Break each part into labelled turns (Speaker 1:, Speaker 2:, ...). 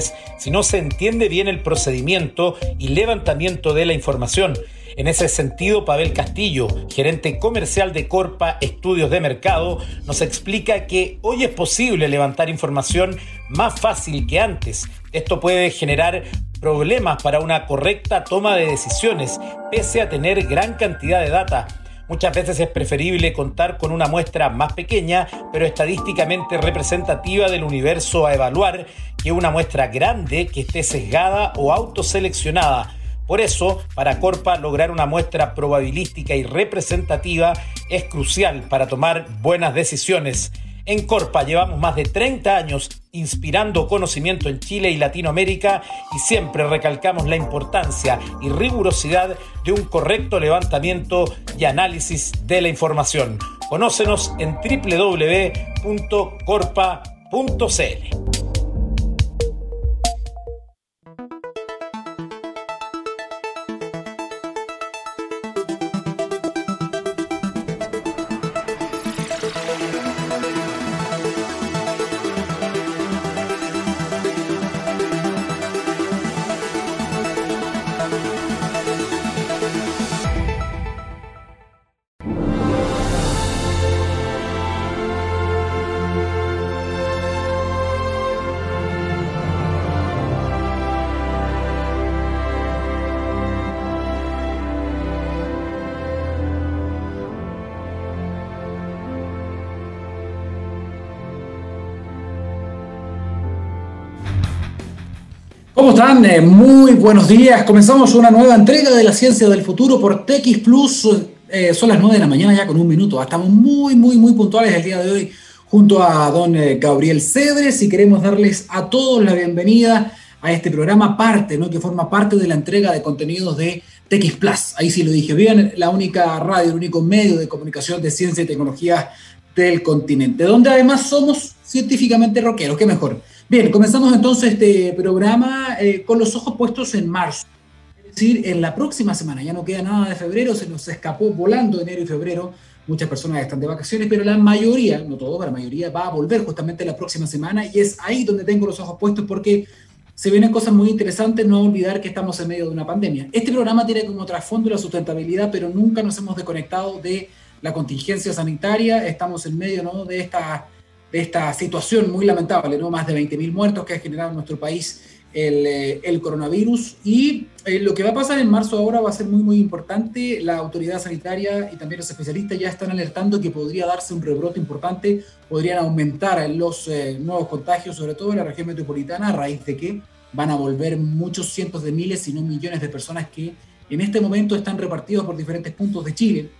Speaker 1: si no se entiende bien el procedimiento y levantamiento de la información. En ese sentido, Pavel Castillo, gerente comercial de Corpa Estudios de Mercado, nos explica que hoy es posible levantar información más fácil que antes. Esto puede generar problemas para una correcta toma de decisiones, pese a tener gran cantidad de data. Muchas veces es preferible contar con una muestra más pequeña, pero estadísticamente representativa del universo a evaluar, que una muestra grande que esté sesgada o autoseleccionada. Por eso, para Corpa, lograr una muestra probabilística y representativa es crucial para tomar buenas decisiones. En Corpa llevamos más de 30 años inspirando conocimiento en Chile y Latinoamérica y siempre recalcamos la importancia y rigurosidad de un correcto levantamiento y análisis de la información. Conócenos en www.corpa.cl.
Speaker 2: muy buenos días. Comenzamos una nueva entrega de la ciencia del futuro por TX Plus. Eh, son las 9 de la mañana ya con un minuto. Estamos muy, muy, muy puntuales el día de hoy junto a don eh, Gabriel Cedres y queremos darles a todos la bienvenida a este programa parte, ¿no? que forma parte de la entrega de contenidos de TX Plus. Ahí sí lo dije bien, la única radio, el único medio de comunicación de ciencia y tecnología del continente, donde además somos científicamente rockeros, qué mejor. Bien, comenzamos entonces este programa eh, con los ojos puestos en marzo. Es decir, en la próxima semana, ya no queda nada de febrero, se nos escapó volando enero y febrero. Muchas personas están de vacaciones, pero la mayoría, no todo, pero la mayoría va a volver justamente la próxima semana y es ahí donde tengo los ojos puestos porque se vienen cosas muy interesantes, no olvidar que estamos en medio de una pandemia. Este programa tiene como trasfondo la sustentabilidad, pero nunca nos hemos desconectado de la contingencia sanitaria, estamos en medio ¿no? de esta de esta situación muy lamentable, ¿no? Más de 20.000 muertos que ha generado en nuestro país el, eh, el coronavirus. Y eh, lo que va a pasar en marzo ahora va a ser muy, muy importante. La autoridad sanitaria y también los especialistas ya están alertando que podría darse un rebrote importante, podrían aumentar los eh, nuevos contagios, sobre todo en la región metropolitana, a raíz de que van a volver muchos cientos de miles, si no millones de personas que en este momento están repartidos por diferentes puntos de Chile.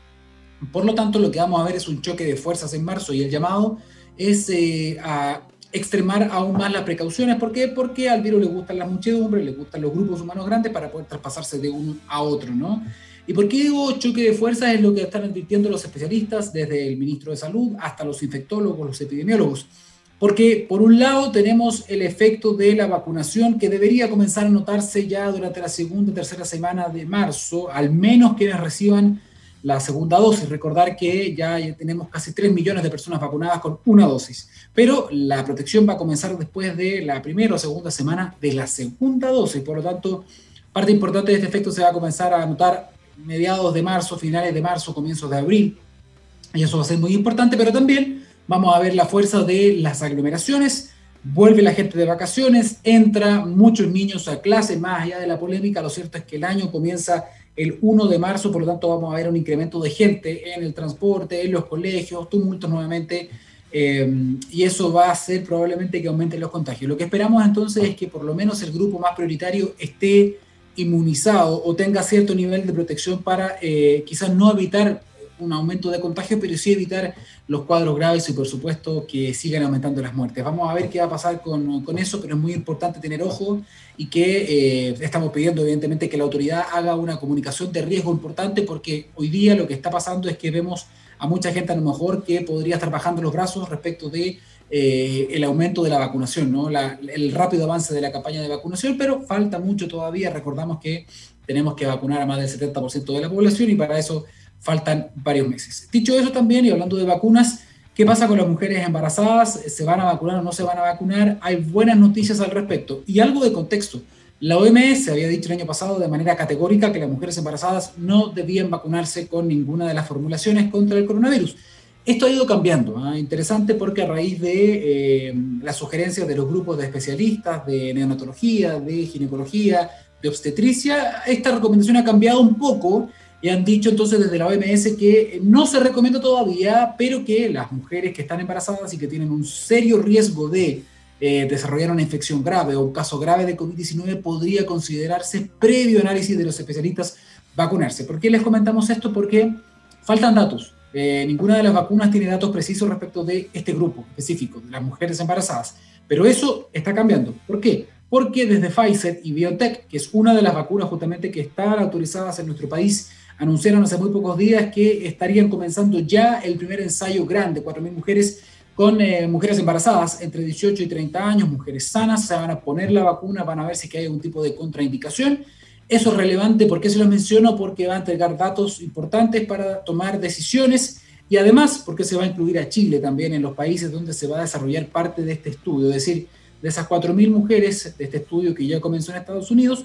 Speaker 2: Por lo tanto, lo que vamos a ver es un choque de fuerzas en marzo y el llamado es eh, extremar aún más las precauciones. ¿Por qué? Porque al virus le gustan las muchedumbres, le gustan los grupos humanos grandes para poder traspasarse de uno a otro, ¿no? ¿Y por qué digo choque de fuerzas? Es lo que están advirtiendo los especialistas, desde el ministro de Salud hasta los infectólogos, los epidemiólogos. Porque por un lado tenemos el efecto de la vacunación que debería comenzar a notarse ya durante la segunda tercera semana de marzo, al menos quienes reciban la segunda dosis. Recordar que ya tenemos casi 3 millones de personas vacunadas con una dosis, pero la protección va a comenzar después de la primera o segunda semana de la segunda dosis. Por lo tanto, parte importante de este efecto se va a comenzar a notar mediados de marzo, finales de marzo, comienzos de abril. Y eso va a ser muy importante, pero también vamos a ver la fuerza de las aglomeraciones. Vuelve la gente de vacaciones, entra muchos niños a clase, más allá de la polémica, lo cierto es que el año comienza el 1 de marzo, por lo tanto vamos a ver un incremento de gente en el transporte, en los colegios, tumultos nuevamente, eh, y eso va a hacer probablemente que aumenten los contagios. Lo que esperamos entonces es que por lo menos el grupo más prioritario esté inmunizado o tenga cierto nivel de protección para eh, quizás no evitar un aumento de contagio, pero sí evitar los cuadros graves y por supuesto que sigan aumentando las muertes. Vamos a ver qué va a pasar con, con eso, pero es muy importante tener ojo y que eh, estamos pidiendo evidentemente que la autoridad haga una comunicación de riesgo importante porque hoy día lo que está pasando es que vemos a mucha gente a lo mejor que podría estar bajando los brazos respecto de eh, el aumento de la vacunación, ¿no? el rápido avance de la campaña de vacunación, pero falta mucho todavía. Recordamos que tenemos que vacunar a más del 70% de la población y para eso faltan varios meses. Dicho eso también, y hablando de vacunas, ¿Qué pasa con las mujeres embarazadas? ¿Se van a vacunar o no se van a vacunar? Hay buenas noticias al respecto. Y algo de contexto. La OMS había dicho el año pasado de manera categórica que las mujeres embarazadas no debían vacunarse con ninguna de las formulaciones contra el coronavirus. Esto ha ido cambiando, ¿ah? interesante porque a raíz de eh, las sugerencias de los grupos de especialistas de neonatología, de ginecología, de obstetricia, esta recomendación ha cambiado un poco y han dicho entonces desde la OMS que no se recomienda todavía, pero que las mujeres que están embarazadas y que tienen un serio riesgo de eh, desarrollar una infección grave o un caso grave de COVID-19 podría considerarse previo análisis de los especialistas vacunarse. ¿Por qué les comentamos esto? Porque faltan datos. Eh, ninguna de las vacunas tiene datos precisos respecto de este grupo específico, de las mujeres embarazadas. Pero eso está cambiando. ¿Por qué? Porque desde Pfizer y BioNTech, que es una de las vacunas justamente que están autorizadas en nuestro país, anunciaron hace muy pocos días que estarían comenzando ya el primer ensayo grande, 4.000 mujeres con eh, mujeres embarazadas entre 18 y 30 años, mujeres sanas, se van a poner la vacuna, van a ver si hay algún tipo de contraindicación. Eso es relevante, ¿por qué se lo menciono? Porque va a entregar datos importantes para tomar decisiones y además porque se va a incluir a Chile también en los países donde se va a desarrollar parte de este estudio, es decir, de esas 4.000 mujeres de este estudio que ya comenzó en Estados Unidos,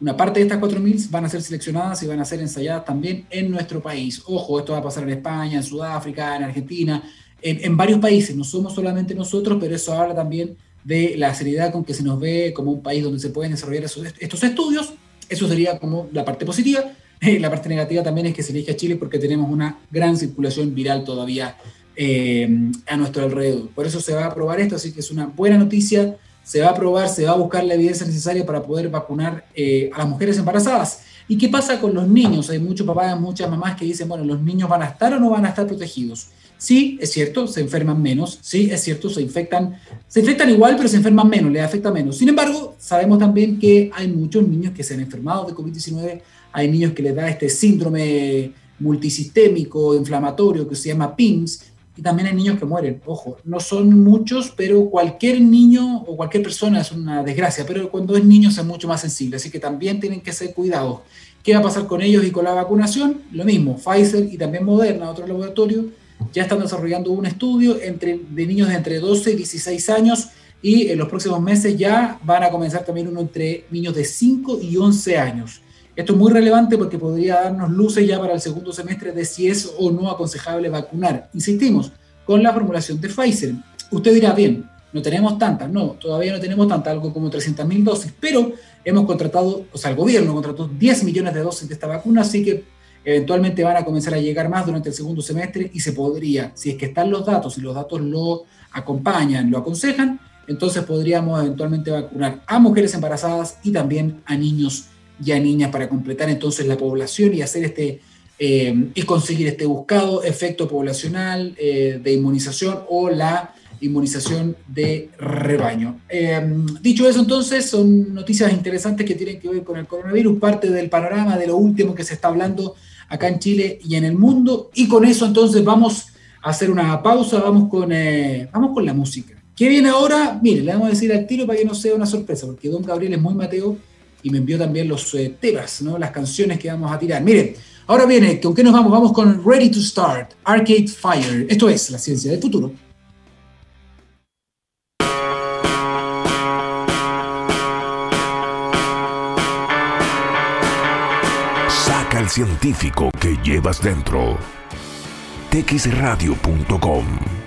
Speaker 2: una parte de estas 4.000 van a ser seleccionadas y van a ser ensayadas también en nuestro país. Ojo, esto va a pasar en España, en Sudáfrica, en Argentina, en, varios países. No somos solamente nosotros, pero eso habla también de la seriedad con que se nos ve como un país donde se pueden desarrollar estos estudios. Eso sería como la parte positiva. la parte negativa también es que se elige a Chile porque tenemos una gran circulación viral todavía eh, a nuestro alrededor. Por eso se va a aprobar esto, así que es una buena noticia se va a probar, se va a buscar la evidencia necesaria para poder vacunar eh, a las mujeres embarazadas. ¿Y qué pasa con los niños? Hay muchos papás, muchas mamás que dicen, bueno, ¿los niños van a estar o no van a estar protegidos? Sí, es cierto, se enferman menos, sí, es cierto, se infectan, se infectan igual, pero se enferman menos, les afecta menos. Sin embargo, sabemos también que hay muchos niños que se han enfermado de COVID-19, hay niños que les da este síndrome multisistémico inflamatorio que se llama PIMS, y también hay niños que mueren. Ojo, no son muchos, pero cualquier niño o cualquier persona es una desgracia, pero cuando es niño es mucho más sensible, así que también tienen que ser cuidados. ¿Qué va a pasar con ellos y con la vacunación? Lo mismo, Pfizer y también Moderna, otro laboratorio, ya están desarrollando un estudio entre, de niños de entre 12 y 16 años y en los próximos meses ya van a comenzar también uno entre niños de 5 y 11 años. Esto es muy relevante porque podría darnos luces ya para el segundo semestre de si es o no aconsejable vacunar. Insistimos, con la formulación de Pfizer. Usted dirá, bien, no tenemos tantas, no, todavía no tenemos tantas, algo como 300.000 dosis, pero hemos contratado, o sea, el gobierno contrató 10 millones de dosis de esta vacuna, así que eventualmente van a comenzar a llegar más durante el segundo semestre y se podría, si es que están los datos y los datos lo acompañan, lo aconsejan, entonces podríamos eventualmente vacunar a mujeres embarazadas y también a niños ya niñas para completar entonces la población y hacer este eh, y conseguir este buscado efecto poblacional eh, de inmunización o la inmunización de rebaño. Eh, dicho eso, entonces, son noticias interesantes que tienen que ver con el coronavirus, parte del panorama de lo último que se está hablando acá en Chile y en el mundo. Y con eso, entonces, vamos a hacer una pausa, vamos con, vamos con la música. ¿Qué viene ahora? Mire, le vamos a decir al tiro para que no sea una sorpresa, porque Don Gabriel es muy Mateo y me envió también los eh, temas, ¿no? las canciones que vamos a tirar. Miren, ahora viene, ¿con qué nos vamos? Vamos con Ready to Start, Arcade Fire. Esto es la ciencia del futuro.
Speaker 3: Saca el científico que llevas dentro. texradio.com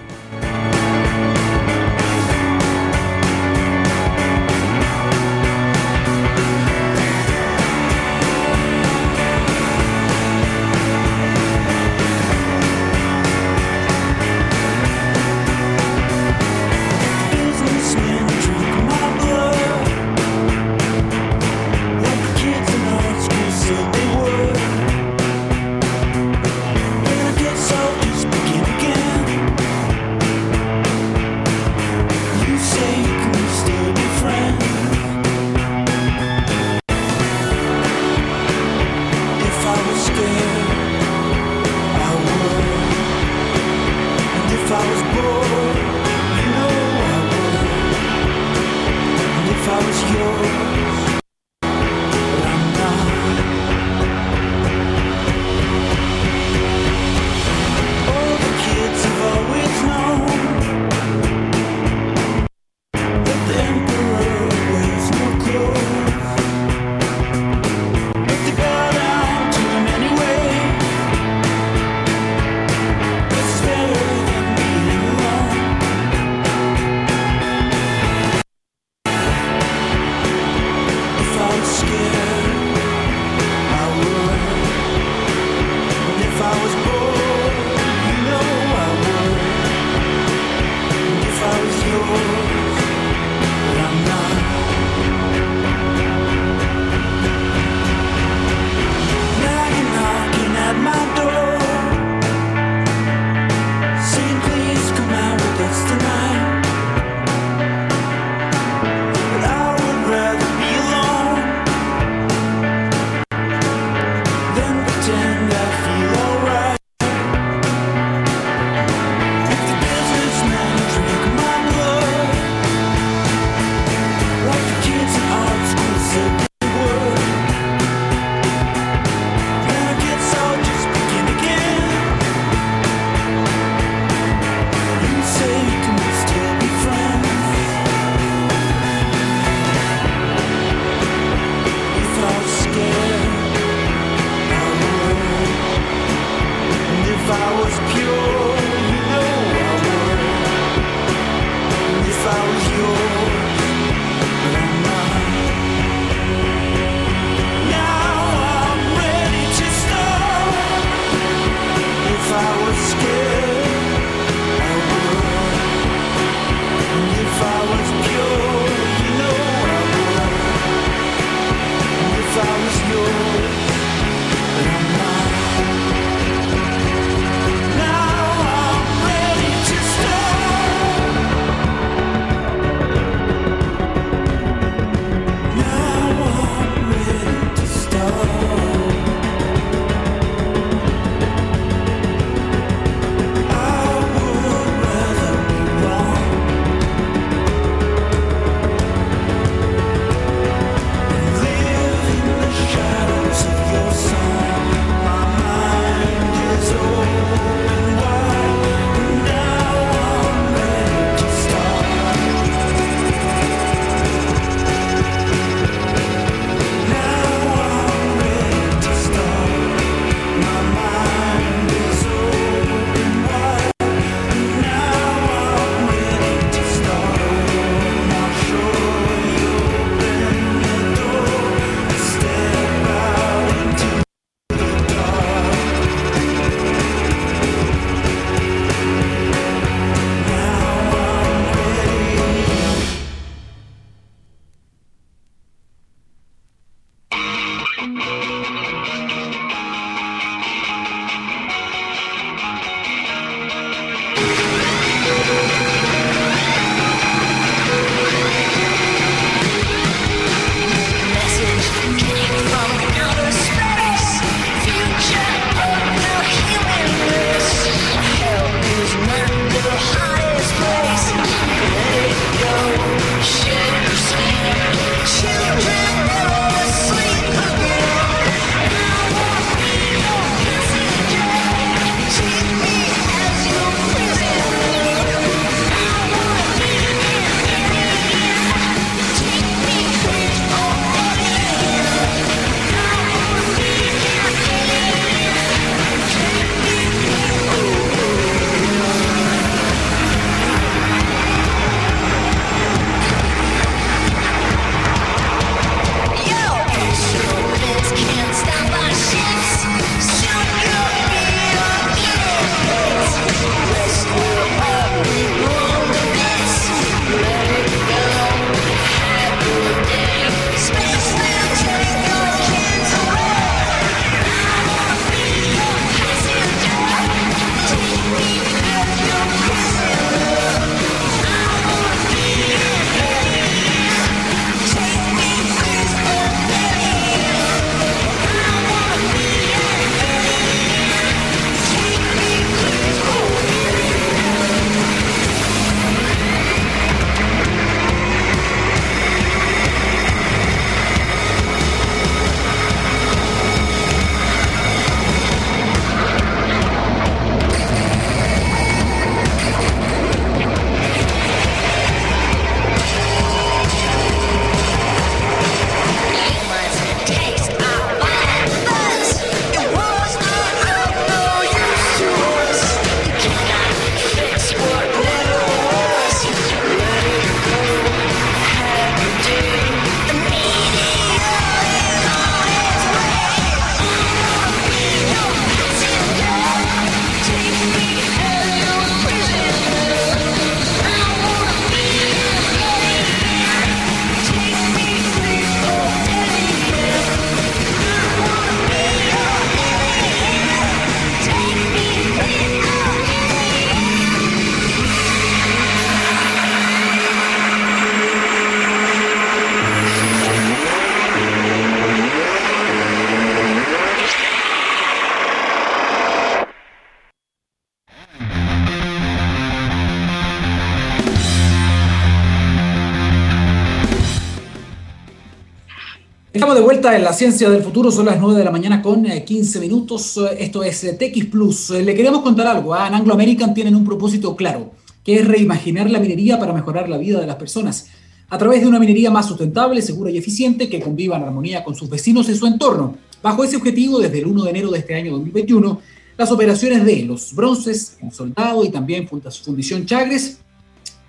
Speaker 2: En la ciencia del futuro, son las 9 de la mañana con 15 eh, minutos. Esto es eh, TX Plus. Eh, le queremos contar algo. ¿ah? En Anglo American tienen un propósito claro, que es reimaginar la minería para mejorar la vida de las personas. A través de una minería más sustentable, segura y eficiente, que conviva en armonía con sus vecinos y su entorno. Bajo ese objetivo, desde el 1 de enero de este año 2021, las operaciones de los bronces, el soldado y también Fundición Chagres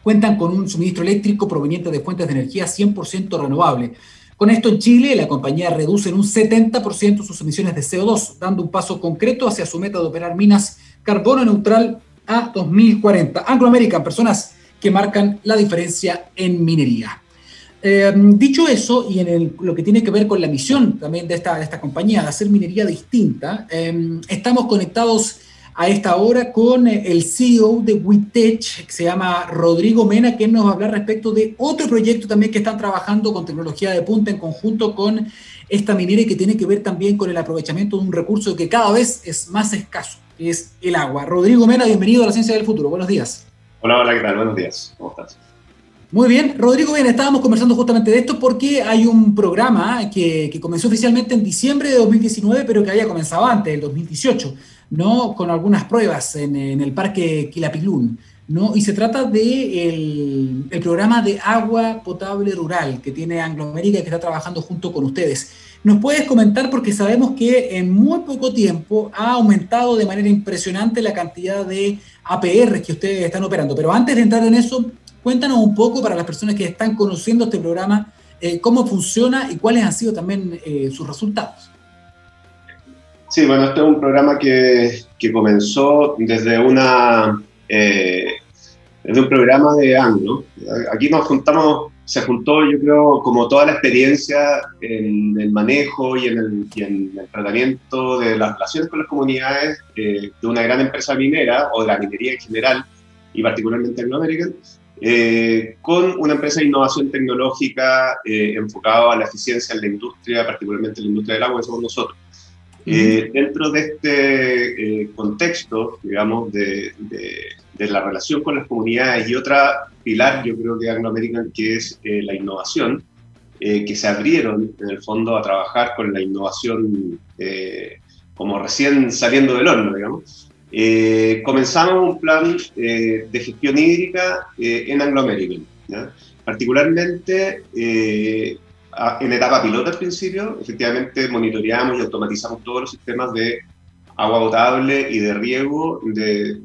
Speaker 2: cuentan con un suministro eléctrico proveniente de fuentes de energía 100% renovable con esto en Chile, la compañía reduce en un 70% sus emisiones de CO2, dando un paso concreto hacia su meta de operar minas carbono neutral a 2040. Anglo American, personas que marcan la diferencia en minería. Eh, dicho eso, y en lo que tiene que ver con la misión también de esta, de esta compañía, de hacer minería distinta, eh, estamos conectados a esta hora con eh, el CEO de WITECH, que se llama Rodrigo Mena, que nos va a hablar respecto de otro proyecto también que están trabajando con tecnología de punta en conjunto con esta minera y que tiene que ver también con el aprovechamiento de un recurso que cada vez es más escaso, que es el agua. Rodrigo Mena, bienvenido a la Ciencia del Futuro. Buenos días.
Speaker 4: Hola, hola, ¿qué tal? Buenos días. ¿Cómo estás?
Speaker 2: Muy bien, Rodrigo, bien, estábamos conversando justamente de esto porque hay un programa que, que comenzó oficialmente en diciembre de 2019, pero que había comenzado antes, el 2018 ¿no? con algunas pruebas en, el Parque Quilapilún. ¿no? Y se trata del de el programa de agua potable rural que tiene Anglo América y que está trabajando junto con ustedes. ¿Nos puedes comentar? Porque sabemos que en muy poco tiempo ha aumentado de manera impresionante la cantidad de APR que ustedes están operando. Pero antes de entrar en eso, cuéntanos un poco para las personas que están conociendo este programa, eh, cómo funciona y cuáles han sido también eh, sus resultados.
Speaker 4: Sí, bueno, este es un programa que, que comenzó desde una eh, desde un programa de Anglo. Aquí nos juntamos, se juntó yo creo como toda la experiencia en el manejo y en el, y en el tratamiento de las relaciones con las comunidades eh, de una gran empresa minera o de la minería en general y particularmente Anglo American, eh, con una empresa de innovación tecnológica eh, enfocada a la eficiencia en la industria, particularmente en la industria del agua, que somos nosotros. Eh, dentro de este eh, contexto, digamos, de, de, la relación con las comunidades y otra pilar, yo creo que Anglo American, que es eh, la innovación, que se abrieron en el fondo a trabajar con la innovación como recién saliendo del horno, digamos. comenzamos un plan de gestión hídrica en Anglo American. Particularmente en etapa piloto al principio, efectivamente monitoreamos y automatizamos todos los sistemas de agua potable y de riego de,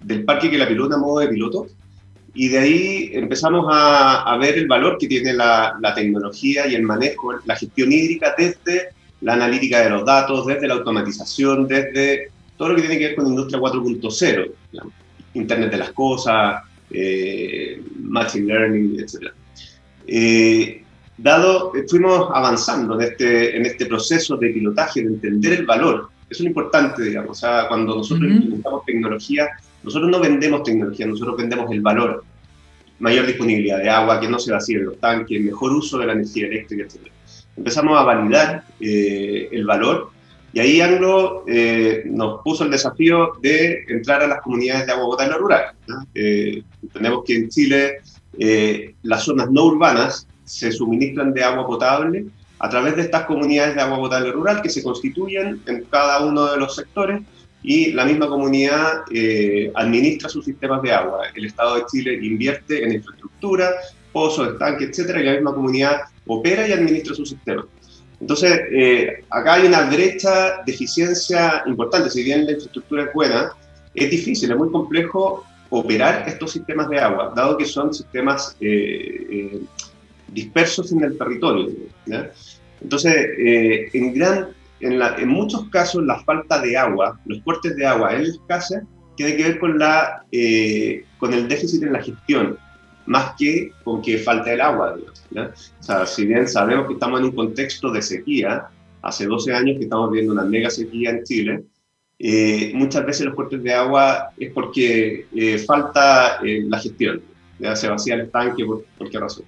Speaker 4: del parque que la pilota a modo de piloto. Y de ahí empezamos a, a ver el valor que tiene la, la, tecnología y el manejo, la gestión hídrica desde la analítica de los datos, desde la automatización, desde todo lo que tiene que ver con industria 4.0, Internet de las cosas, eh, Machine Learning, etc. Eh, dado, eh, fuimos avanzando en este, en este proceso de pilotaje, de entender el valor. Eso es lo importante, digamos. O sea, cuando nosotros implementamos tecnología, nosotros no vendemos tecnología, nosotros vendemos el valor. Mayor disponibilidad de agua, que no se vacíen los tanques, mejor uso de la energía eléctrica, etc. Empezamos a validar eh, el valor y ahí Anglo eh, nos puso el desafío de entrar a las comunidades de agua potable rural. entendemos que en Chile las zonas no urbanas se suministran de agua potable a través de estas comunidades de agua potable rural que se constituyen en cada uno de los sectores y la misma comunidad eh, administra sus sistemas de agua. El Estado de Chile invierte en infraestructura, pozos, estanques, etcétera, y la misma comunidad opera y administra su sistema. Entonces, eh, acá hay una brecha de eficiencia importante. Si bien la infraestructura es buena, es difícil, es muy complejo operar estos sistemas de agua, dado que son sistemas eh, dispersos en el territorio. Entonces, eh, en, gran, en, la, en, muchos casos la falta de agua, los cortes de agua en las casas, tiene que ver con, la, eh, con el déficit en la gestión, más que con que falta el agua. O sea, si bien sabemos que estamos en un contexto de sequía, hace 12 años que estamos viendo una mega sequía en Chile, eh, muchas veces los cortes de agua es porque falta la gestión, ya se vacía el estanque, por, qué razón.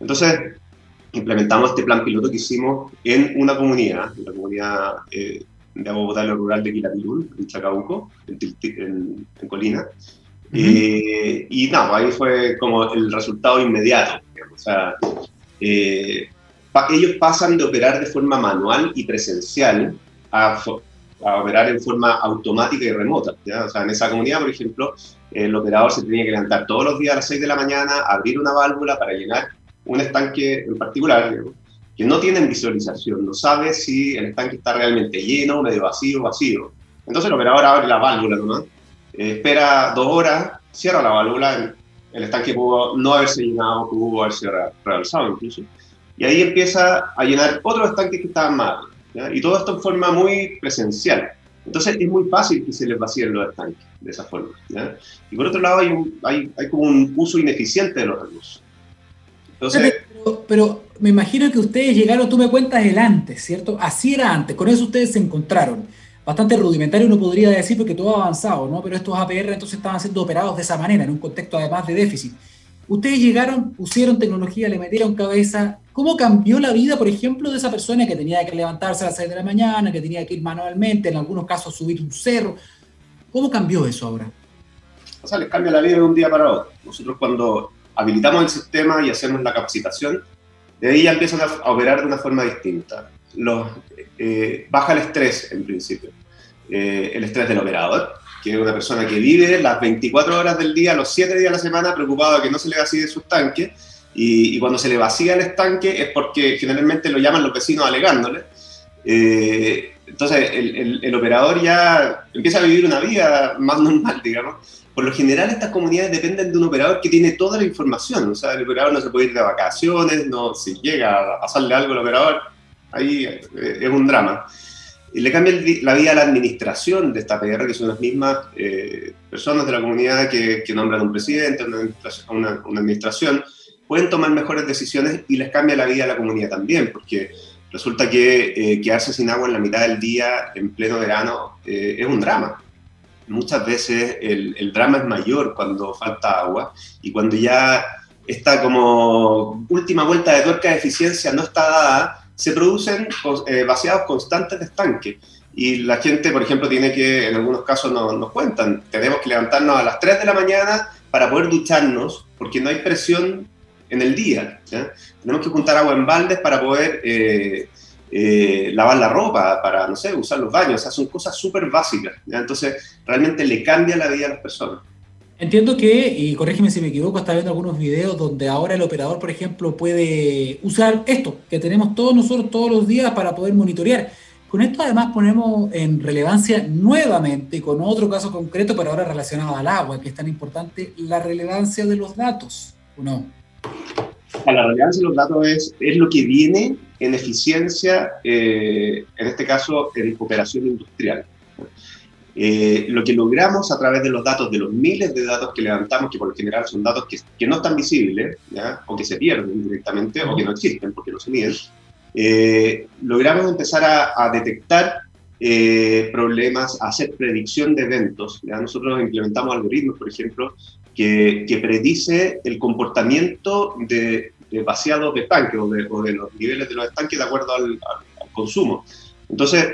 Speaker 4: Entonces, implementamos este plan piloto que hicimos en una comunidad, en la comunidad eh, de potable rural de Quilapirul, en Chacabuco, en, Colina. Eh, y nada, ahí fue como el resultado inmediato. O sea, eh, ellos pasan de operar de forma manual y presencial a, operar en forma automática y remota. O sea, en esa comunidad, por ejemplo, el operador se tenía que levantar todos los días a las 6 de la mañana, abrir una válvula para llenar un estanque en particular, que no tienen visualización, no sabe si el estanque está realmente lleno, medio vacío, vacío. Entonces el operador abre la válvula eh, espera dos horas, cierra la válvula, el estanque pudo no haberse llenado, pudo haberse realizado incluso, y ahí empieza a llenar otros estanques que estaban mal. Y todo esto en forma muy presencial. Entonces es muy fácil que se les vacíen los estanques de esa forma. Y por otro lado hay, hay, hay, como un uso ineficiente de los recursos.
Speaker 2: Entonces, pero, me imagino que ustedes llegaron, tú me cuentas el antes, ¿cierto? Así era antes, con eso ustedes se encontraron. Bastante rudimentario uno podría decir porque todo ha avanzado, ¿no? Pero estos APR entonces estaban siendo operados de esa manera, en un contexto además de déficit. Ustedes llegaron, pusieron tecnología, le metieron cabeza. ¿Cómo cambió la vida, por ejemplo, de esa persona que tenía que levantarse a las 6 de la mañana, que tenía que ir manualmente, en algunos casos subir un cerro? ¿Cómo cambió eso ahora?
Speaker 4: O sea, les cambia la vida de un día para otro. Nosotros cuando habilitamos el sistema y hacemos la capacitación, de ahí ya empiezan a, operar de una forma distinta. Eh, baja el estrés en principio, eh, el estrés del operador, que es una persona que vive las 24 horas del día, los 7 días de la semana, preocupado de que no se le vacíe sus tanques, y, cuando se le vacía el estanque es porque generalmente lo llaman los vecinos alegándole. Eh, entonces el, el, operador ya empieza a vivir una vida más normal, digamos, por lo general estas comunidades dependen de un operador que tiene toda la información, o sea, el operador no se puede ir de vacaciones, no, si llega a pasarle algo al operador, ahí eh, es un drama. Y le cambia la vida a la administración de esta PR, que son las mismas eh, personas de la comunidad que, que nombran un presidente, una, una, administración, pueden tomar mejores decisiones y les cambia la vida a la comunidad también, porque resulta que eh, quedarse sin agua en la mitad del día, en pleno verano, es un drama muchas veces el, drama es mayor cuando falta agua y cuando ya esta como última vuelta de tuerca de eficiencia no está dada, se producen eh, vaciados constantes de estanque. Y la gente, por ejemplo, tiene que, en algunos casos nos, nos cuentan, tenemos que levantarnos a las 3 de la mañana para poder ducharnos, porque no hay presión en el día. Tenemos que juntar agua en baldes para poder eh, eh, lavar la ropa, para, no sé, usar los baños, o sea, son cosas súper básicas. Entonces, realmente le cambia la vida a las personas.
Speaker 2: Entiendo que, y corrígeme si me equivoco, está viendo algunos videos donde ahora el operador, por ejemplo, puede usar esto que tenemos todos nosotros todos los días para poder monitorear. Con esto además ponemos en relevancia nuevamente, con otro caso concreto, pero ahora relacionado al agua, que es tan importante, la relevancia de los datos, ¿o no?
Speaker 4: La relevancia de los datos es, es lo que viene en eficiencia, eh, en este caso en cooperación industrial. Eh, lo que logramos a través de los datos, de los miles de datos que levantamos, que por lo general son datos que, que no están visibles, ¿ya? o que se pierden directamente, o que no existen porque no se miden, eh, logramos empezar a, a detectar problemas, a hacer predicción de eventos. ¿ya? Nosotros implementamos algoritmos, por ejemplo, que, que predice el comportamiento de, de vaciado de tanques o de, los niveles de los estanques de acuerdo al, consumo. Entonces,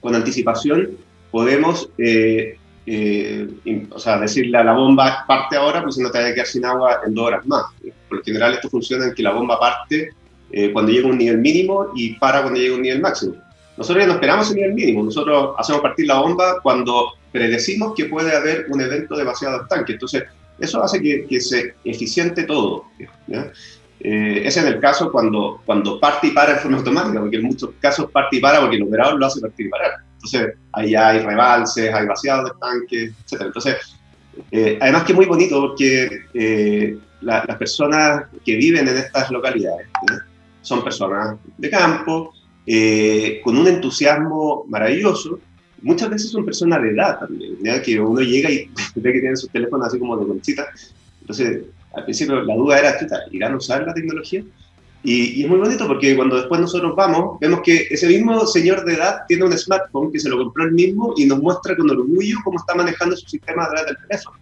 Speaker 4: con anticipación podemos, eh, eh, o sea, decirle a la bomba parte ahora, pues no te vaya a quedar sin agua en dos horas más. Por lo general esto funciona en que la bomba parte eh, cuando llega a un nivel mínimo y para cuando llega a un nivel máximo. Nosotros ya no esperamos el nivel mínimo, nosotros hacemos partir la bomba cuando predecimos que puede haber un evento de vaciado de tanque. Entonces, eso hace que, que se eficiente todo. ¿ya? Eh, ese es el caso cuando, cuando parte y para en forma automática, porque en muchos casos parte y para porque el operador lo hace partir y parar. Entonces, ahí hay rebalses, hay vaciados de tanques, etc. Entonces, eh, además que es muy bonito porque eh, las personas que viven en estas localidades son personas de campo, con un entusiasmo maravilloso, muchas veces son personas de edad también, que uno llega y ve que tienen sus teléfonos así como de conchita, entonces al principio la duda era, ¿irán a usar la tecnología? Y, es muy bonito porque cuando después nosotros vamos, vemos que ese mismo señor de edad tiene un smartphone que se lo compró él mismo y nos muestra con orgullo cómo está manejando su sistema a través del teléfono.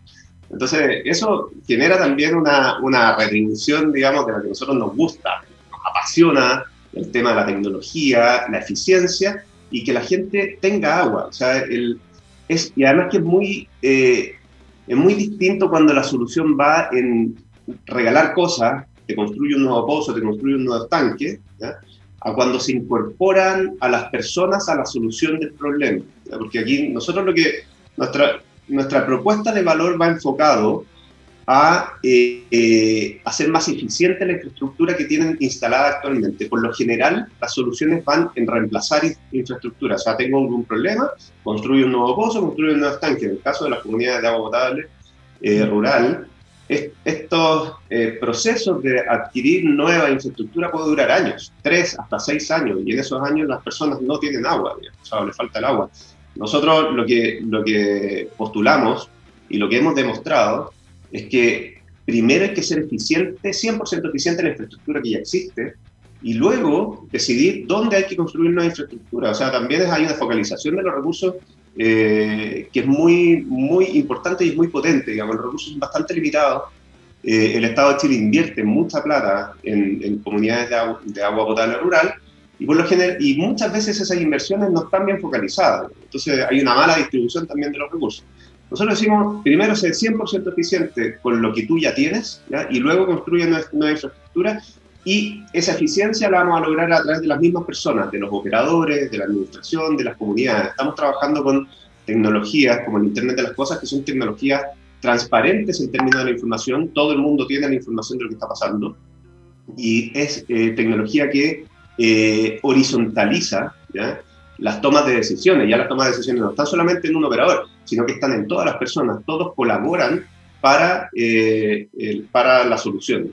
Speaker 4: Entonces, eso genera también una, una retribución, digamos, de la que a nosotros nos gusta, nos apasiona el tema de la tecnología, la eficiencia y que la gente tenga agua. O sea, el, es, y además que es muy eh, es muy distinto cuando la solución va en regalar cosas te construye un nuevo pozo, te construye un nuevo tanque, a cuando se incorporan a las personas a la solución del problema. Porque aquí nosotros lo que, nuestra, nuestra propuesta de valor va enfocado a eh, eh, hacer más eficiente la infraestructura que tienen instalada actualmente. Por lo general, las soluciones van en reemplazar infraestructura. O sea, tengo algún problema, construyo un nuevo pozo, construyo un nuevo estanque. En el caso de las comunidades de agua potable eh, rural, estos procesos de adquirir nueva infraestructura pueden durar años, tres hasta seis años, y en esos años las personas no tienen agua, o sea, les falta el agua. Nosotros lo que, lo que postulamos y lo que hemos demostrado es que primero hay que ser eficiente, 100% eficiente en la infraestructura que ya existe, y luego decidir dónde hay que construir nueva infraestructura. O sea, también hay una focalización de los recursos eh, que es muy, muy importante y muy potente. Digamos, los recursos son bastante limitados. Eh, el Estado de Chile invierte mucha plata en, comunidades de agua, de agua, potable rural y, por lo general, y muchas veces esas inversiones no están bien focalizadas. Entonces hay una mala distribución también de los recursos. Nosotros decimos, primero ser 100% eficiente con lo que tú ya tienes, y luego construye nueva, infraestructura, y esa eficiencia la vamos a lograr a través de las mismas personas, de los operadores, de la administración, de las comunidades. Estamos trabajando con tecnologías como el Internet de las Cosas, que son tecnologías transparentes en términos de la información, todo el mundo tiene la información de lo que está pasando, y es eh, tecnología que eh, horizontaliza ¿ya? las tomas de decisiones. Ya las tomas de decisiones no están solamente en un operador, sino que están en todas las personas. Todos colaboran para, eh, para la solución.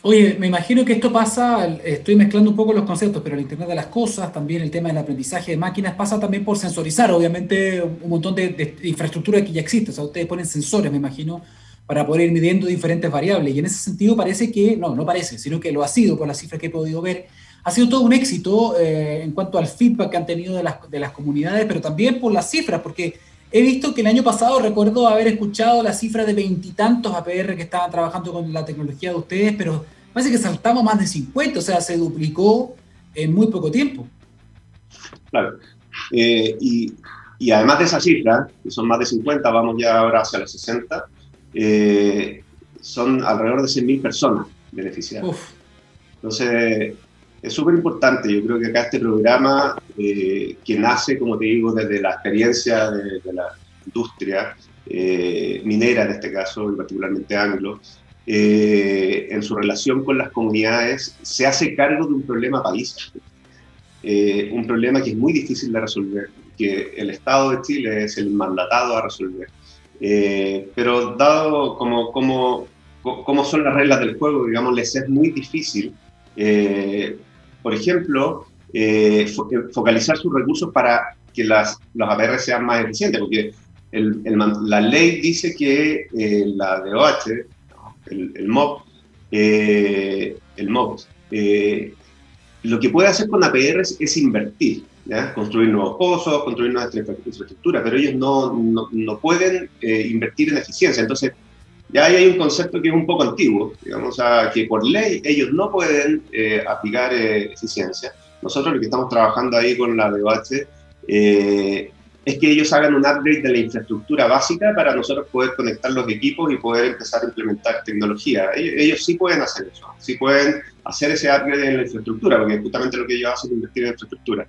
Speaker 2: Oye, me imagino que esto pasa, estoy mezclando un poco los conceptos, pero el Internet de las Cosas, también el tema del aprendizaje de máquinas, pasa también por sensorizar, obviamente, un montón de, infraestructura que ya existe. O sea, ustedes ponen sensores, me imagino, para poder ir midiendo diferentes variables. Y en ese sentido parece que, no, no parece, sino que lo ha sido por las cifras que he podido ver, ha sido todo un éxito eh, en cuanto al feedback que han tenido de las, de las comunidades, pero también por las cifras, porque he visto que el año pasado recuerdo haber escuchado la cifra de veintitantos APR que estaban trabajando con la tecnología de ustedes, pero parece que saltamos más de 50, o sea, se duplicó en muy poco tiempo.
Speaker 4: Claro. Eh, y, y, además de esa cifra, que son más de 50, vamos ya ahora hacia los 60, eh, son alrededor de 100.000 personas beneficiadas. Entonces, es súper importante. Yo creo que acá este programa, eh, que nace, como te digo, desde la experiencia de, la industria eh, minera, en este caso, y particularmente anglo, eh, en su relación con las comunidades, se hace cargo de un problema país. un problema que es muy difícil de resolver, que el Estado de Chile es el mandatado a resolver. pero dado como, como, como son las reglas del juego, digamos, les es muy difícil por ejemplo, eh, eh, focalizar sus recursos para que las, los APR sean más eficientes, porque el, la ley dice que eh, la DOH, el, el MOB, el MOB lo que puede hacer con APR es, invertir, construir nuevos pozos, construir nuevas infraestructuras, pero ellos no, no, no pueden invertir en eficiencia. Entonces, ya ahí hay un concepto que es un poco antiguo, digamos, a que por ley ellos no pueden eh, aplicar eh, eficiencia. Nosotros lo que estamos trabajando ahí con la DOH eh, es que ellos hagan un upgrade de la infraestructura básica para nosotros poder conectar los equipos y poder empezar a implementar tecnología. Ellos, ellos sí pueden hacer eso, sí pueden hacer ese upgrade en la infraestructura, porque justamente lo que ellos hacen es invertir en infraestructura.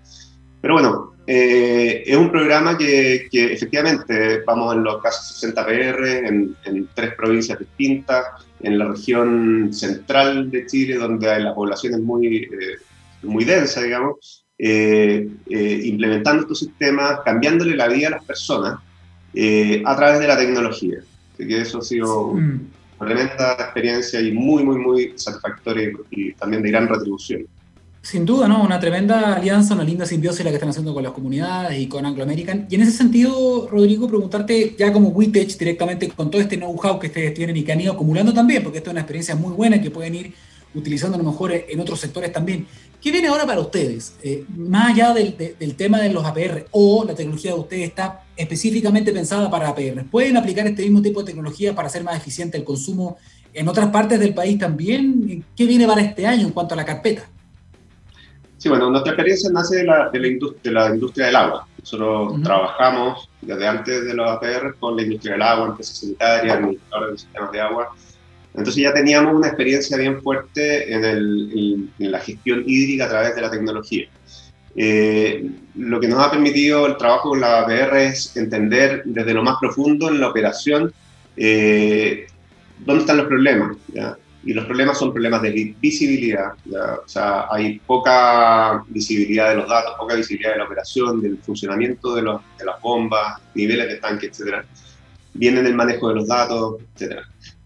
Speaker 4: Pero bueno, eh, es un programa que, que, efectivamente vamos en los casos 60 PR, en, en, tres provincias distintas, en la región central de Chile, donde la población es muy, eh, muy densa, digamos, eh, implementando estos sistemas, cambiándole la vida a las personas a través de la tecnología. Así que eso ha sido una tremenda experiencia y muy, muy, muy satisfactoria y también de gran retribución.
Speaker 2: Sin duda, ¿no? Una tremenda alianza, una linda simbiosis la que están haciendo con las comunidades y con Anglo American. Y en ese sentido, Rodrigo, preguntarte ya como WeTech directamente con todo este know-how que ustedes tienen y que han ido acumulando también, porque esto es una experiencia muy buena y que pueden ir utilizando a lo mejor en otros sectores también. ¿Qué viene ahora para ustedes? Eh, más allá del, del, tema de los APR o la tecnología de ustedes está específicamente pensada para APR. ¿Pueden aplicar este mismo tipo de tecnología para hacer más eficiente el consumo en otras partes del país también? ¿Qué viene para este año en cuanto a la carpeta?
Speaker 4: Sí, bueno, nuestra experiencia nace de la, de la, industria, la industria del agua. Nosotros trabajamos desde antes de los APR con la industria del agua, empresas sanitarias, administradores de sistemas de agua. Entonces ya teníamos una experiencia bien fuerte en, la gestión hídrica a través de la tecnología. Eh, lo que nos ha permitido el trabajo con la APR es entender desde lo más profundo en la operación eh, dónde están los problemas. Y los problemas son problemas de visibilidad. O sea, hay poca visibilidad de los datos, poca visibilidad de la operación, del funcionamiento de, los, de las bombas, niveles de tanque, etc. Viene del manejo de los datos, etc.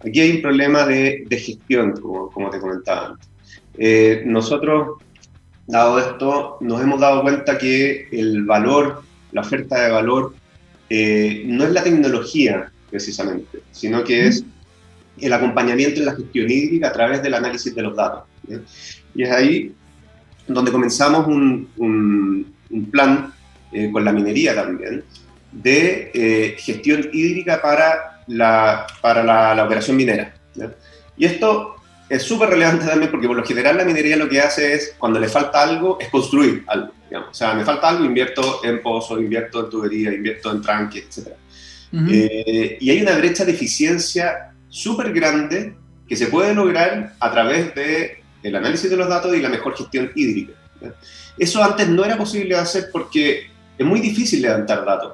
Speaker 4: Aquí hay un problema de, gestión, como, te comentaba antes. Eh, nosotros, dado esto, nos hemos dado cuenta que el valor, la oferta de valor, eh, no es la tecnología precisamente, sino que es el acompañamiento en la gestión hídrica a través del análisis de los datos. Y es ahí donde comenzamos un, plan eh, con la minería también de gestión hídrica para la, para la, operación minera. Y esto es súper relevante también porque por lo general la minería lo que hace es, cuando le falta algo, es construir algo. O sea, me falta algo, invierto en pozo, invierto en tubería, invierto en tranque, etc. Eh, y hay una brecha de eficiencia súper grande que se puede lograr a través del el análisis de los datos y la mejor gestión hídrica. Eso antes no era posible hacer porque es muy difícil levantar datos.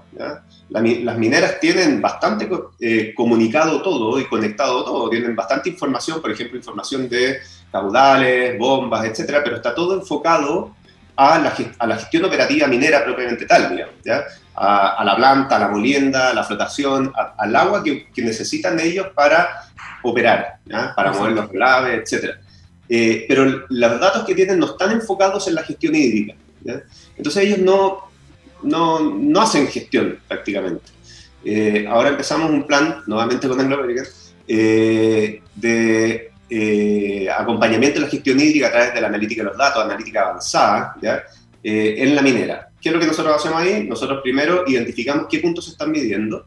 Speaker 4: Las mineras tienen bastante eh, comunicado todo y conectado todo, tienen bastante información, por ejemplo, información de caudales, bombas, etcétera, pero está todo enfocado a la, a la gestión operativa minera propiamente tal, digamos, ¿ya? a, la planta, a la molienda, a la flotación, al agua que, necesitan ellos para operar, para mover los relaves, etc. Eh, pero los datos que tienen no están enfocados en la gestión hídrica. Entonces ellos no, no, no, hacen gestión prácticamente. Eh, ahora empezamos un plan, nuevamente con Anglo eh, de acompañamiento de la gestión hídrica a través de la analítica de los datos, analítica avanzada, ¿ya? en la minera. ¿Qué es lo que nosotros hacemos ahí? Nosotros primero identificamos qué puntos se están midiendo,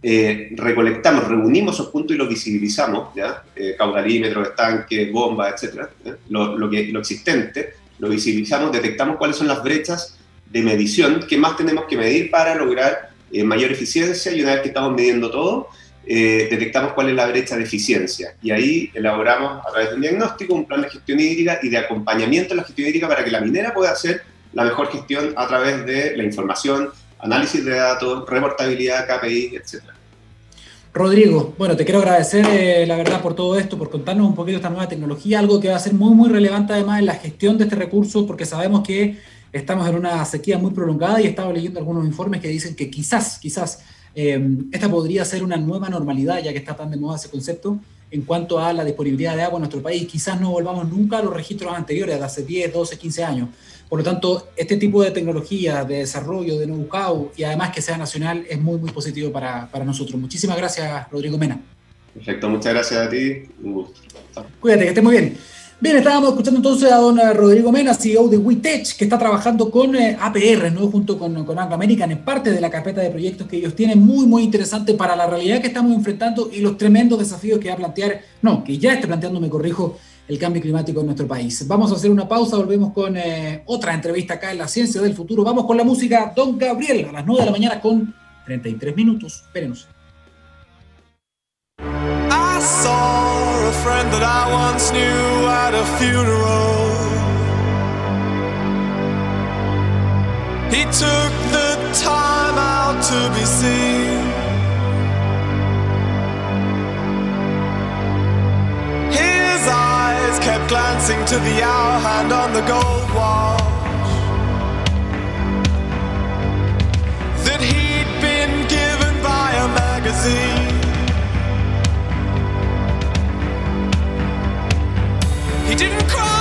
Speaker 4: eh, recolectamos, reunimos esos puntos y los visibilizamos, ¿ya? Eh, caudalímetros, estanques, bombas, etc. Lo, lo, que, lo existente, lo visibilizamos, detectamos cuáles son las brechas de medición que más tenemos que medir para lograr eh, mayor eficiencia y una vez que estamos midiendo todo, detectamos cuál es la brecha de eficiencia. Y ahí elaboramos a través de un diagnóstico un plan de gestión hídrica y de acompañamiento en la gestión hídrica para que la minera pueda hacer la mejor gestión a través de la información, análisis de datos, reportabilidad, KPI, etc.
Speaker 2: Rodrigo, bueno, te quiero agradecer eh, la verdad por todo esto, por contarnos un poquito esta nueva tecnología, algo que va a ser muy, muy relevante además en la gestión de este recurso, porque sabemos que estamos en una sequía muy prolongada y he estado leyendo algunos informes que dicen que quizás, quizás, eh, esta podría ser una nueva normalidad, ya que está tan de moda ese concepto, en cuanto a la disponibilidad de agua en nuestro país. Quizás no volvamos nunca a los registros anteriores, de hace 10, 12, 15 años. Por lo tanto, este tipo de tecnología, de desarrollo, de know-how y además que sea nacional es muy, muy positivo para, para nosotros. Muchísimas gracias, Rodrigo Mena.
Speaker 4: Perfecto, muchas gracias a ti. Un gusto.
Speaker 2: Cuídate, que estés muy bien. Bien, estábamos escuchando entonces a don Rodrigo Mena, CEO de WeTech, que está trabajando con eh, APR, ¿no? junto con, con Anglo American, en parte de la carpeta de proyectos que ellos tienen, muy, muy interesante para la realidad que estamos enfrentando y los tremendos desafíos que va a plantear, no, que ya está planteando, me corrijo, el cambio climático en nuestro país. Vamos a hacer una pausa, volvemos con eh, otra entrevista acá en La Ciencia del Futuro. Vamos con la música Don Gabriel a las 9 de la mañana con 33 minutos. Espérenos. A friend that I once knew at a funeral. He took the time out to be seen. His eyes kept glancing to the hour hand on the gold watch that he'd been given by a magazine. He didn't cry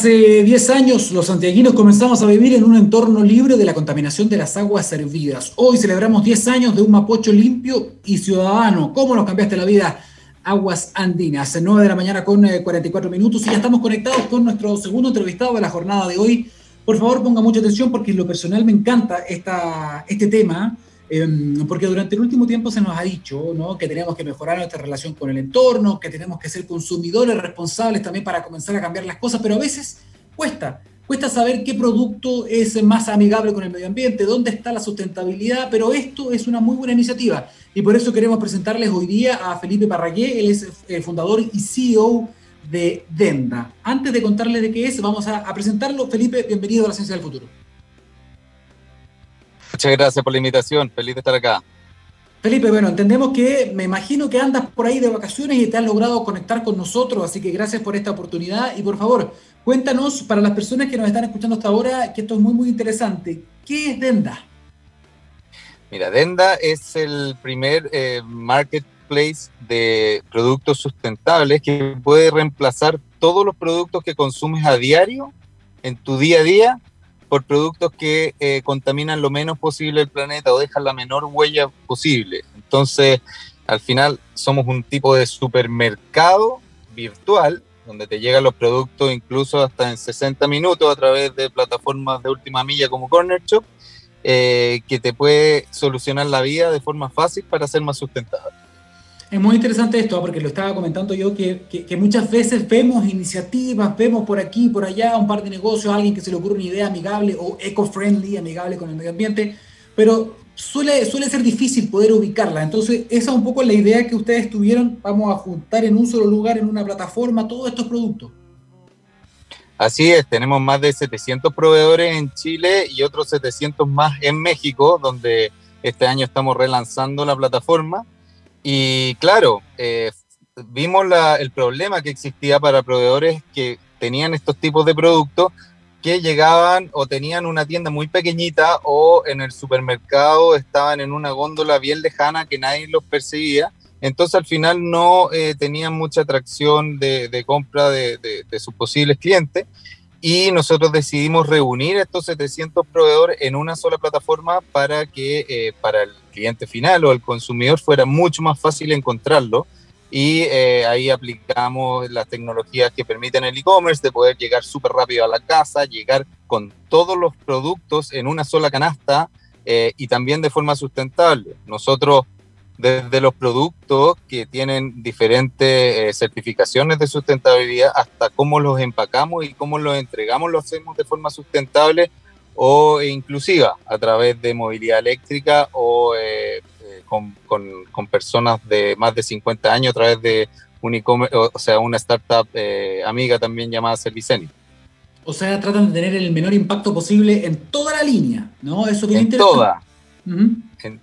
Speaker 2: Hace 10 años los santiaguinos comenzamos a vivir en un entorno libre de la contaminación de las aguas servidas. Hoy celebramos 10 años de un Mapocho limpio y ciudadano. ¿Cómo nos cambiaste la vida? Aguas Andinas, 9 de la mañana con 44 eh, minutos y ya estamos conectados con nuestro segundo entrevistado de la jornada de hoy. Por favor, ponga mucha atención porque en lo personal me encanta esta, este tema Em, porque durante el último tiempo se nos ha dicho que tenemos que mejorar nuestra relación con el entorno, que tenemos que ser consumidores responsables también para comenzar a cambiar las cosas, pero a veces cuesta, cuesta saber qué producto es más amigable con el medio ambiente, dónde está la sustentabilidad, pero esto es una muy buena iniciativa y por eso queremos presentarles hoy día a Felipe Parragué, él es el eh, fundador y CEO de Denda. Antes de contarles de qué es, vamos a presentarlo. Felipe, bienvenido a la Ciencia del Futuro.
Speaker 5: Muchas gracias por la invitación, feliz de estar acá.
Speaker 2: Felipe, bueno, entendemos que me imagino que andas por ahí de vacaciones y te has logrado conectar con nosotros, así que gracias por esta oportunidad y por favor, cuéntanos para las personas que nos están escuchando hasta ahora, que esto es muy, muy interesante, ¿qué es Denda?
Speaker 5: Mira, Denda es el primer eh, marketplace de productos sustentables que puede reemplazar todos los productos que consumes a diario en tu día a día por productos que eh, contaminan lo menos posible el planeta o dejan la menor huella posible. Entonces, al final somos un tipo de supermercado virtual donde te llegan los productos incluso hasta en 60 minutos a través de plataformas de última milla como Corner Shop, eh, que te puede solucionar la vida de forma fácil para ser más sustentable.
Speaker 2: Es muy interesante esto, porque lo estaba comentando yo, que, que, muchas veces vemos iniciativas, vemos por aquí, por allá un par de negocios, alguien que se le ocurre una idea amigable o eco-friendly, amigable con el medio ambiente, pero suele, suele ser difícil poder ubicarla. Entonces, esa es un poco la idea que ustedes tuvieron, vamos a juntar en un solo lugar, en una plataforma, todos estos productos.
Speaker 5: Así es, tenemos más de 700 proveedores en Chile y otros 700 más en México, donde este año estamos relanzando la plataforma y claro, eh, vimos el problema que existía para proveedores que tenían estos tipos de productos que llegaban o tenían una tienda muy pequeñita o en el supermercado estaban en una góndola bien lejana que nadie los percibía. Entonces al final no eh, tenían mucha atracción de, compra de, sus posibles clientes y nosotros decidimos reunir estos 700 proveedores en una sola plataforma para que eh, para el cliente final o el consumidor fuera mucho más fácil encontrarlo. Y eh, ahí aplicamos las tecnologías que permiten el e-commerce de poder llegar súper rápido a la casa, llegar con todos los productos en una sola canasta eh, y también de forma sustentable. Nosotros desde los productos que tienen diferentes eh, certificaciones de sustentabilidad hasta cómo los empacamos y cómo los entregamos, lo hacemos de forma sustentable o inclusiva a través de movilidad eléctrica o eh, eh, con, con, personas de más de 50 años a través de un e-commerce, o sea, una startup amiga también llamada Serviceni.
Speaker 2: O sea, tratan de tener el menor impacto posible en toda la línea, ¿no?
Speaker 5: Eso bien en Toda en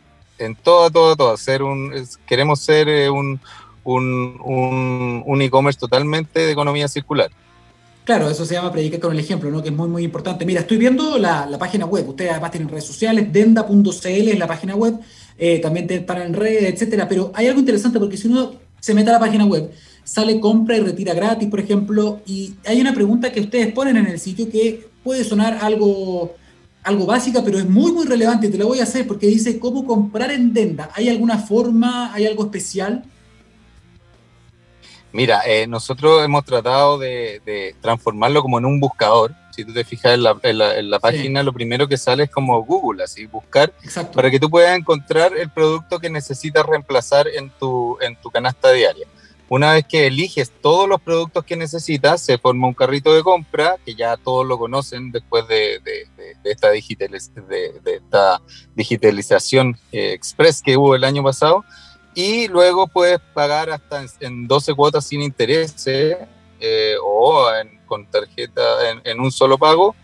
Speaker 5: toda, toda, toda. Ser un, queremos ser eh, un, un, un, e-commerce totalmente de economía circular.
Speaker 2: Claro, eso se llama predicar con el ejemplo, ¿no? que es muy, muy importante. Mira, estoy viendo la, la página web. Ustedes además tienen redes sociales, denda.cl es la página web, eh, también están en redes, etcétera. Pero hay algo interesante porque si uno se mete a la página web, sale compra y retira gratis, por ejemplo, y hay una pregunta que ustedes ponen en el sitio que puede sonar algo algo básica, pero es muy, muy relevante. Te la voy a hacer porque dice cómo comprar en Denda. ¿Hay alguna forma, hay algo especial?
Speaker 5: Mira, eh, nosotros hemos tratado de, transformarlo como en un buscador. Si tú te fijas en la, página, lo primero que sale es como Google, así, buscar, para que tú puedas encontrar el producto que necesitas reemplazar en tu, en tu canasta diaria. Una vez que eliges todos los productos que necesitas, se forma un carrito de compra, que ya todos lo conocen después de, esta, digitalización eh, express que hubo el año pasado, y luego puedes pagar hasta en, 12 cuotas sin intereses eh, o con tarjeta en, un solo pago,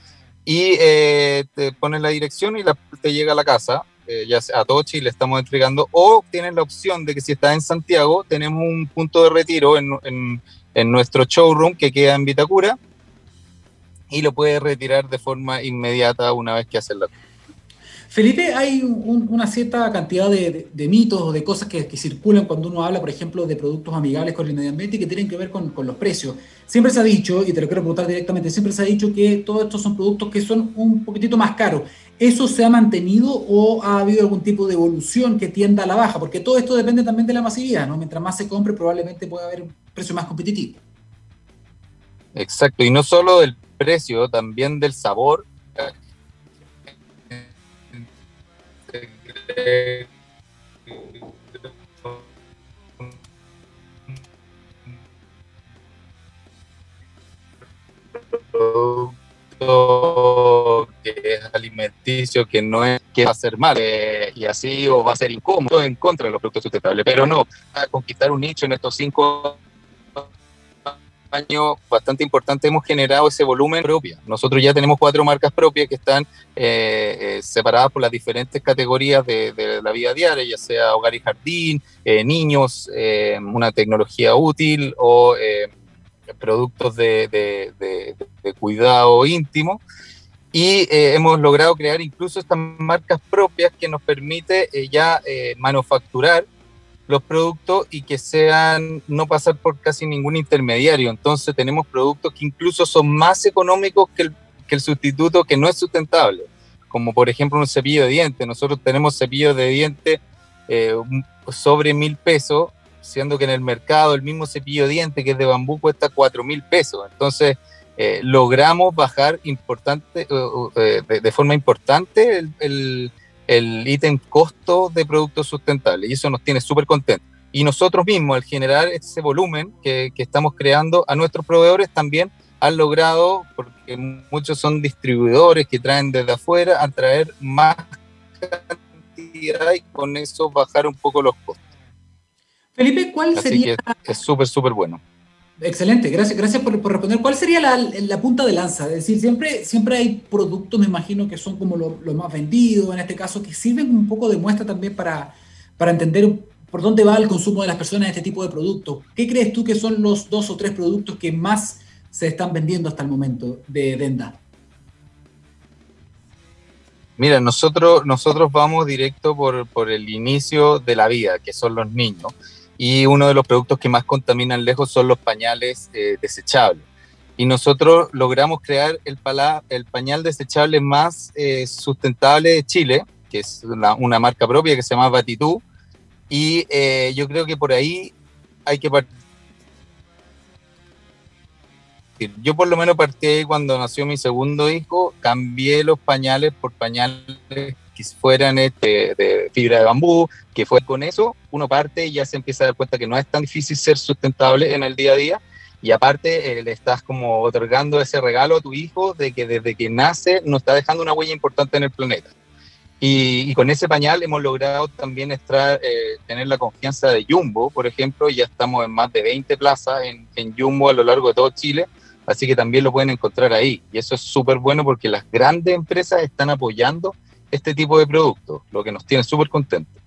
Speaker 5: y eh, te pones la dirección y te llega a la casa eh, ya sea a todo Chile estamos entregando, o tienen la opción de que si estás en Santiago, tenemos un punto de retiro en, en, nuestro showroom que queda en Vitacura y lo puedes retirar de forma inmediata una vez que haces la
Speaker 2: Felipe, hay una cierta cantidad de, mitos o de cosas que, circulan cuando uno habla, por ejemplo, de productos amigables con el medio ambiente y que tienen que ver con, los precios. Siempre se ha dicho, y te lo quiero preguntar directamente, siempre se ha dicho que todos estos son productos que son un poquitito más caros. ¿Eso se ha mantenido o ha habido algún tipo de evolución que tienda a la baja? Porque todo esto depende también de la masividad, ¿no? Mientras más se compre, probablemente pueda haber un precio más competitivo.
Speaker 5: Exacto, y no solo del precio, también del sabor que es alimenticio, que no es que va a ser mal eh, y así o va a ser incómodo en contra de los productos sustentables, pero no, a conquistar un nicho en estos cinco año bastante importante hemos generado ese volumen propio. Nosotros ya tenemos cuatro marcas propias que están eh, eh, separadas por las diferentes categorías de, la vida diaria, ya sea hogar y jardín, eh, niños, una tecnología útil o productos de, de, cuidado íntimo. Y hemos logrado crear incluso estas marcas propias que nos permite ya manufacturar los productos y que sean no pasar por casi ningún intermediario. Entonces tenemos productos que incluso son más económicos que el, que el sustituto que no es sustentable, como por ejemplo un cepillo de dientes. Nosotros tenemos cepillos de dientes eh, sobre mil pesos, siendo que en el mercado el mismo cepillo de dientes que es de bambú cuesta cuatro mil pesos. Entonces eh, logramos bajar importante, eh, de, de, forma importante el, el el ítem costo de productos sustentables y eso nos tiene súper contentos. Y nosotros mismos, al generar ese volumen que, que, estamos creando a nuestros proveedores, también han logrado, porque muchos son distribuidores que traen desde afuera, a traer más cantidad y con eso bajar un poco los costos.
Speaker 2: Felipe, ¿cuál sería?
Speaker 5: es súper, súper bueno.
Speaker 2: Excelente, gracias, gracias por, responder. ¿Cuál sería la, punta de lanza? Es decir, siempre, siempre hay productos, me imagino, que son como los más vendidos, en este caso, que sirven un poco de muestra también para, para entender por dónde va el consumo de las personas de este tipo de productos. ¿Qué crees tú que son los dos o tres productos que más se están vendiendo hasta el momento de Denda?
Speaker 5: Mira, nosotros, nosotros vamos directo por, por el inicio de la vida, que son los niños y uno de los productos que más contaminan lejos son los pañales eh, desechables. Y nosotros logramos crear el, el pañal desechable más eh, sustentable de Chile, que es una, marca propia que se llama Batitú. Y eh, yo creo que por ahí hay que partir. Yo por lo menos partí cuando nació mi segundo hijo, cambié los pañales por pañales que fueran este, de fibra de bambú, que fue con eso, uno parte y ya se empieza a dar cuenta que no es tan difícil ser sustentable en el día a día. Y aparte eh, le estás como otorgando ese regalo a tu hijo de que desde que nace nos está dejando una huella importante en el planeta. Y, con ese pañal hemos logrado también extraer, eh, tener la confianza de Jumbo, por ejemplo, ya estamos en más de 20 plazas en, en Jumbo a lo largo de todo Chile, así que también lo pueden encontrar ahí. Y eso es súper bueno porque las grandes empresas están apoyando este tipo de productos, lo que nos tiene súper contentos.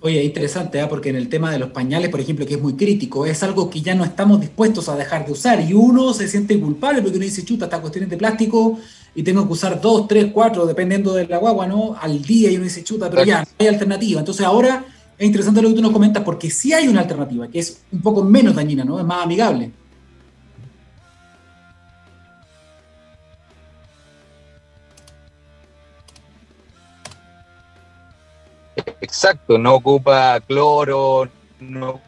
Speaker 2: Oye, interesante, ¿eh? porque en el tema de los pañales, por ejemplo, que es muy crítico, es algo que ya no estamos dispuestos a dejar de usar y uno se siente culpable porque uno dice, chuta, esta cuestión de plástico y tengo que usar dos, tres, cuatro, dependiendo de la guagua, ¿no? Al día y uno dice, chuta, pero ya, no hay alternativa. Entonces ahora es interesante lo que tú nos comentas porque sí hay una alternativa que es un poco menos dañina, ¿no? Es más amigable.
Speaker 5: Exacto, no ocupa cloro, no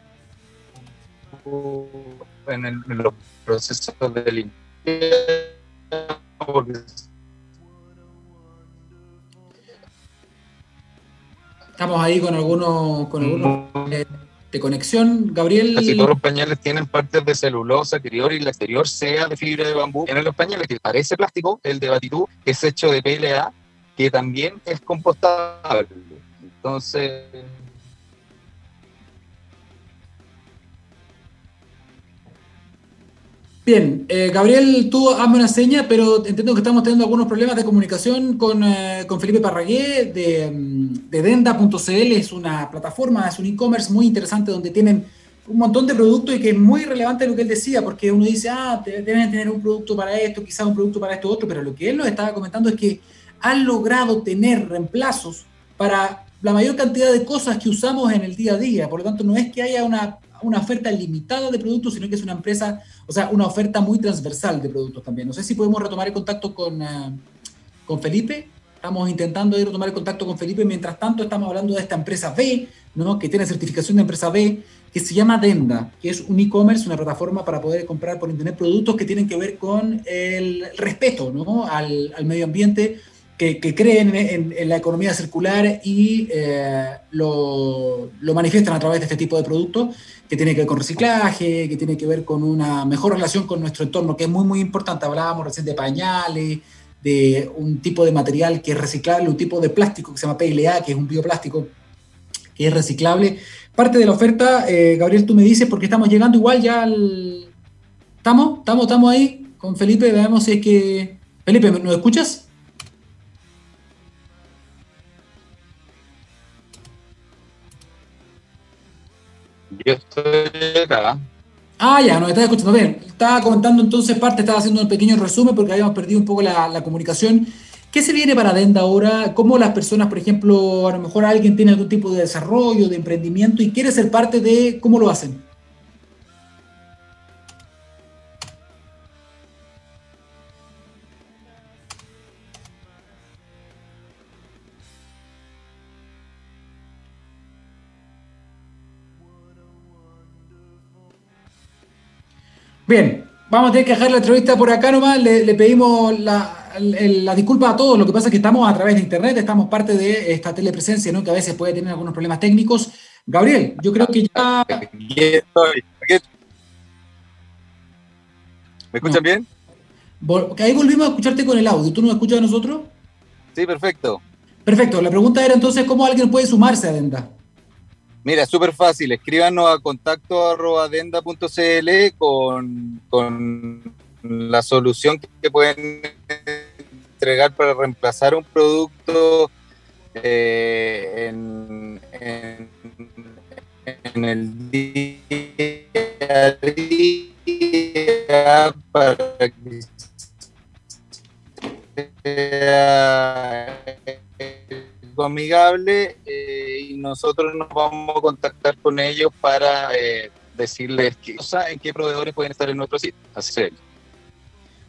Speaker 5: en, en los procesos de limpieza.
Speaker 2: Estamos ahí con algunos, con algunos de conexión, Gabriel.
Speaker 5: Casi todos los pañales tienen partes de celulosa exterior y la exterior sea de fibra de bambú. En los pañales que parece plástico, el de Batitú es hecho de PLA, que también es compostable. Entonces,
Speaker 2: Bien, eh, Gabriel, tú hazme una seña, pero entiendo que estamos teniendo algunos problemas de comunicación con, eh, Felipe Parragué de, mm, de Denda.cl. Es una plataforma, es un e-commerce muy interesante donde tienen un montón de productos y que es muy relevante lo que él decía, porque uno dice, ah, deben tener un producto para esto, quizás un producto para esto otro, pero lo que él nos estaba comentando es que han logrado tener reemplazos para la mayor cantidad de cosas que usamos en el día a día. Por lo tanto, no es que haya una, una oferta limitada de productos, sino que es una empresa, o sea, una oferta muy transversal de productos también. No sé si podemos retomar el contacto con, uh, con Felipe. Estamos intentando ir a tomar el contacto con Felipe. Mientras tanto, estamos hablando de esta empresa B, ¿no? que tiene certificación de empresa B, que se llama Denda, que es un e-commerce, una plataforma para poder comprar por internet productos que tienen que ver con el respeto ¿no? al, al medio ambiente, que, creen en, en, la economía circular y eh, lo, lo, manifiestan a través de este tipo de productos, que tiene que ver con reciclaje, que tiene que ver con una mejor relación con nuestro entorno, que es muy, muy importante. Hablábamos recién de pañales, de un tipo de material que es reciclable, un tipo de plástico que se llama PLA, que es un bioplástico que es reciclable. Parte de la oferta, eh, Gabriel, tú me dices, porque estamos llegando igual ya al... ¿Estamos? ¿Estamos? ¿Estamos ahí con Felipe? Veamos si es que... Felipe, ¿nos escuchas?
Speaker 5: Yo estoy acá.
Speaker 2: Ah, ya, nos está escuchando bien. Estaba comentando entonces parte, estaba haciendo un pequeño resumen porque habíamos perdido un poco la, la comunicación. ¿Qué se viene para Denda ahora? ¿Cómo las personas, por ejemplo, a lo mejor alguien tiene algún tipo de desarrollo, de emprendimiento y quiere ser parte de cómo lo hacen? Bien, vamos a tener que dejar la entrevista por acá nomás. Le, le pedimos la, la, disculpa a todos. Lo que pasa es que estamos a través de internet, estamos parte de esta telepresencia, ¿no? que a veces puede tener algunos problemas técnicos. Gabriel, yo creo que ya.
Speaker 5: ¿Me escuchan no. bien?
Speaker 2: Ahí volvimos a escucharte con el audio. ¿Tú nos escuchas a nosotros?
Speaker 5: Sí, perfecto.
Speaker 2: Perfecto. La pregunta era entonces cómo alguien puede sumarse a Denda.
Speaker 5: Mira, súper fácil. Escríbanos a contacto arroba denda.cl con, con la solución que pueden entregar para reemplazar un producto eh, en, el día día para que sea amigable nosotros nos vamos a contactar con ellos para eh, decirles qué, qué proveedores pueden estar en nuestro sitio. Así es.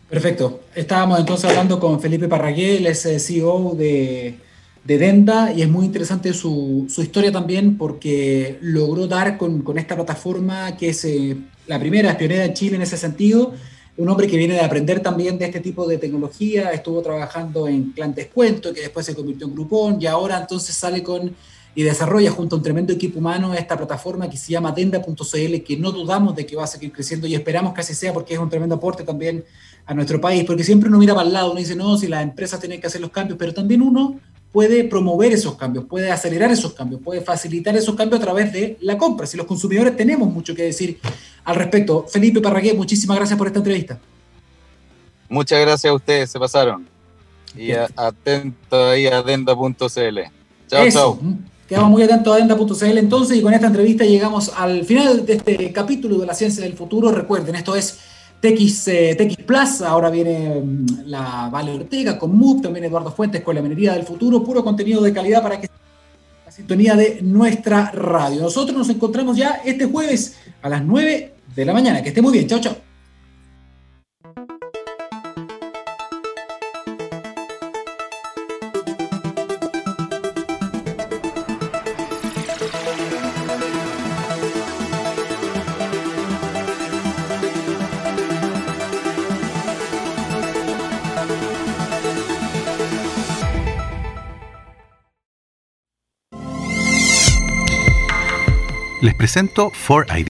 Speaker 2: Perfecto. Estábamos entonces hablando con Felipe Parragué, él es CEO de, de Denda y es muy interesante su, su, historia también porque logró dar con, con esta plataforma que es eh, la primera, es pionera en Chile en ese sentido un hombre que viene de aprender también de este tipo de tecnología, estuvo trabajando en Clan Descuento, que después se convirtió en Groupon, y ahora entonces sale con y desarrolla junto a un tremendo equipo humano esta plataforma que se llama Tenda.cl, que no dudamos de que va a seguir creciendo y esperamos que así sea porque es un tremendo aporte también a nuestro país, porque siempre uno mira para el lado, uno dice, no, si las empresas tienen que hacer los cambios, pero también uno puede promover esos cambios, puede acelerar esos cambios, puede facilitar esos cambios a través de la compra. Si los consumidores tenemos mucho que decir al respecto. Felipe Parragué, muchísimas gracias por esta entrevista.
Speaker 5: Muchas gracias a ustedes, se pasaron. Y a, atento ahí a adenda.cl. Chao, chao.
Speaker 2: Quedamos muy atentos a adenda.cl entonces y con esta entrevista llegamos al final de este capítulo de la ciencia del futuro. Recuerden, esto es TX, eh, TX Plus, ahora viene um, la Vale Ortega con MOOC, también Eduardo Fuentes con la minería del futuro, puro contenido de calidad para que la sintonía de nuestra radio. Nosotros nos encontramos ya este jueves a las 9 de la mañana. Que esté muy bien. Chao, chao.
Speaker 6: Les presento 4ID.